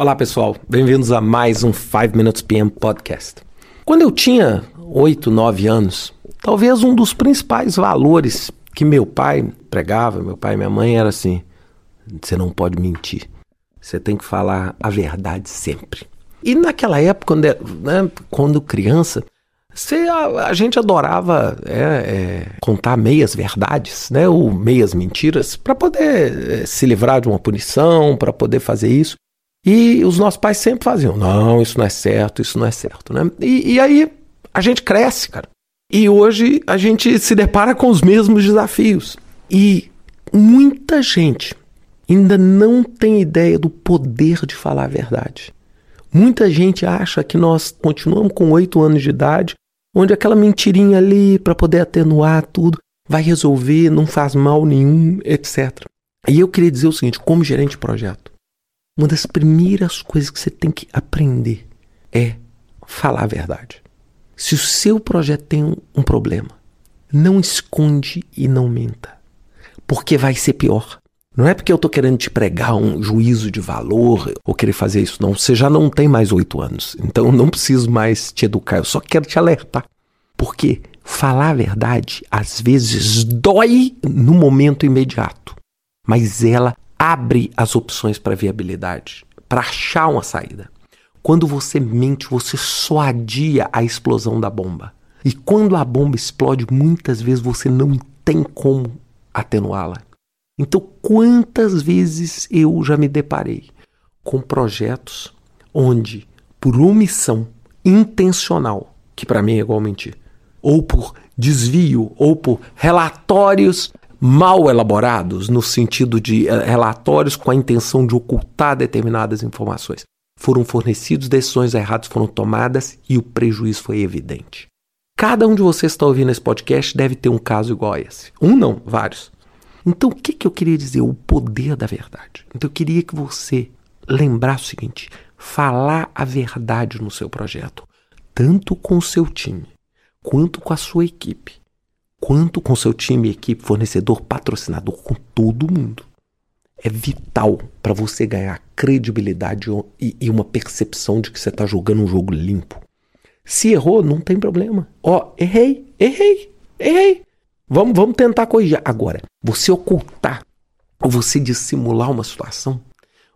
Olá pessoal, bem-vindos a mais um 5 Minutes PM Podcast. Quando eu tinha 8, 9 anos, talvez um dos principais valores que meu pai pregava, meu pai e minha mãe, era assim: você não pode mentir, você tem que falar a verdade sempre. E naquela época, quando, né, quando criança, você, a, a, gente adorava é, é, contar meias verdades, né, ou meias mentiras, para poder é, se livrar de uma punição, para poder fazer isso. E os nossos pais sempre faziam: não, isso não é certo, isso não é certo. Né? E, e aí a gente cresce, cara. E hoje a gente se depara com os mesmos desafios. E muita gente ainda não tem ideia do poder de falar a verdade. Muita gente acha que nós continuamos com oito anos de idade, onde aquela mentirinha ali para poder atenuar tudo vai resolver, não faz mal nenhum, etc. E eu queria dizer o seguinte, como gerente de projeto, uma das primeiras coisas que você tem que aprender é falar a verdade. Se o seu projeto tem um, problema, não esconde e não minta, porque vai ser pior. Não é porque eu estou querendo te pregar um juízo de valor ou querer fazer isso, não. Você já não tem mais oito anos, então eu não preciso mais te educar, eu só quero te alertar. Porque falar a verdade às vezes dói no momento imediato, mas ela abre as opções para viabilidade, para achar uma saída. Quando você mente, você só adia a explosão da bomba. E quando a bomba explode, muitas vezes você não tem como atenuá-la. Então, quantas vezes eu já me deparei com projetos onde, por omissão intencional, que para mim é igual mentir, ou por desvio, ou por relatórios mal elaborados, no sentido de uh, relatórios com a intenção de ocultar determinadas informações. Foram fornecidos, decisões erradas foram tomadas e o prejuízo foi evidente. Cada um de vocês que está ouvindo esse podcast deve ter um caso igual a esse. Um não, vários. Então, o que, que eu queria dizer? O poder da verdade. Então, eu queria que você lembrasse o seguinte: falar a verdade no seu projeto, tanto com o seu time, quanto com a sua equipe, quanto com seu time, equipe, fornecedor, patrocinador, com todo mundo. É vital para você ganhar credibilidade e, e, uma percepção de que você está jogando um jogo limpo. Se errou, não tem problema. Ó, oh, errei, errei, errei. Vamos, vamos tentar corrigir. Agora, você ocultar ou você dissimular uma situação,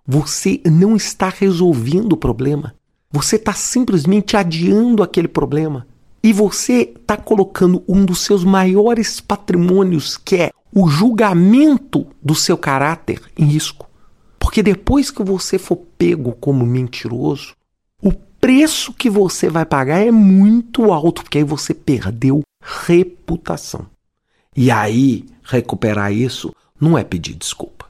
você não está resolvendo o problema. Você está simplesmente adiando aquele problema. E você está colocando um dos seus maiores patrimônios, que é o julgamento do seu caráter, em risco. Porque depois que você for pego como mentiroso, o preço que você vai pagar é muito alto, porque aí você perdeu reputação. E aí, recuperar isso não é pedir desculpa.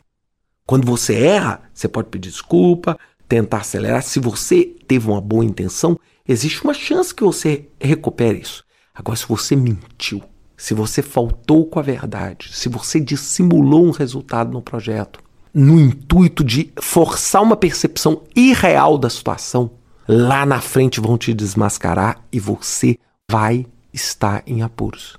Quando você erra, você pode pedir desculpa, tentar acelerar. Se você teve uma boa intenção, existe uma chance que você recupere isso. Agora, se você mentiu, se você faltou com a verdade, se você dissimulou um resultado no projeto, no intuito de forçar uma percepção irreal da situação, lá na frente vão te desmascarar e você vai estar em apuros.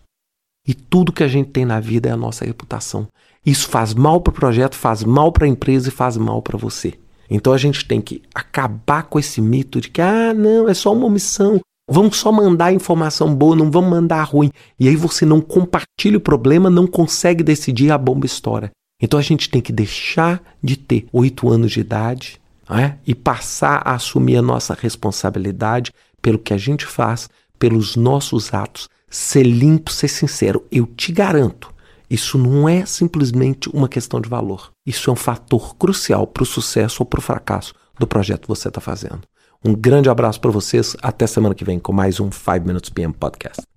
E tudo que a gente tem na vida é a nossa reputação. Isso faz mal para o projeto, faz mal para a empresa e faz mal para você. Então a gente tem que acabar com esse mito de que, ah, não, é só uma omissão. Vamos só mandar informação boa, não vamos mandar ruim. E aí você não compartilha o problema, não consegue decidir a bomba história. Então a gente tem que deixar de ter oito anos de idade é? e passar a assumir a nossa responsabilidade pelo que a gente faz, pelos nossos atos, ser limpo, ser sincero. Eu te garanto, isso não é simplesmente uma questão de valor. Isso é um fator crucial para o sucesso ou para o fracasso do projeto que você está fazendo. Um grande abraço para vocês. Até semana que vem com mais um 5 Minutes PM Podcast.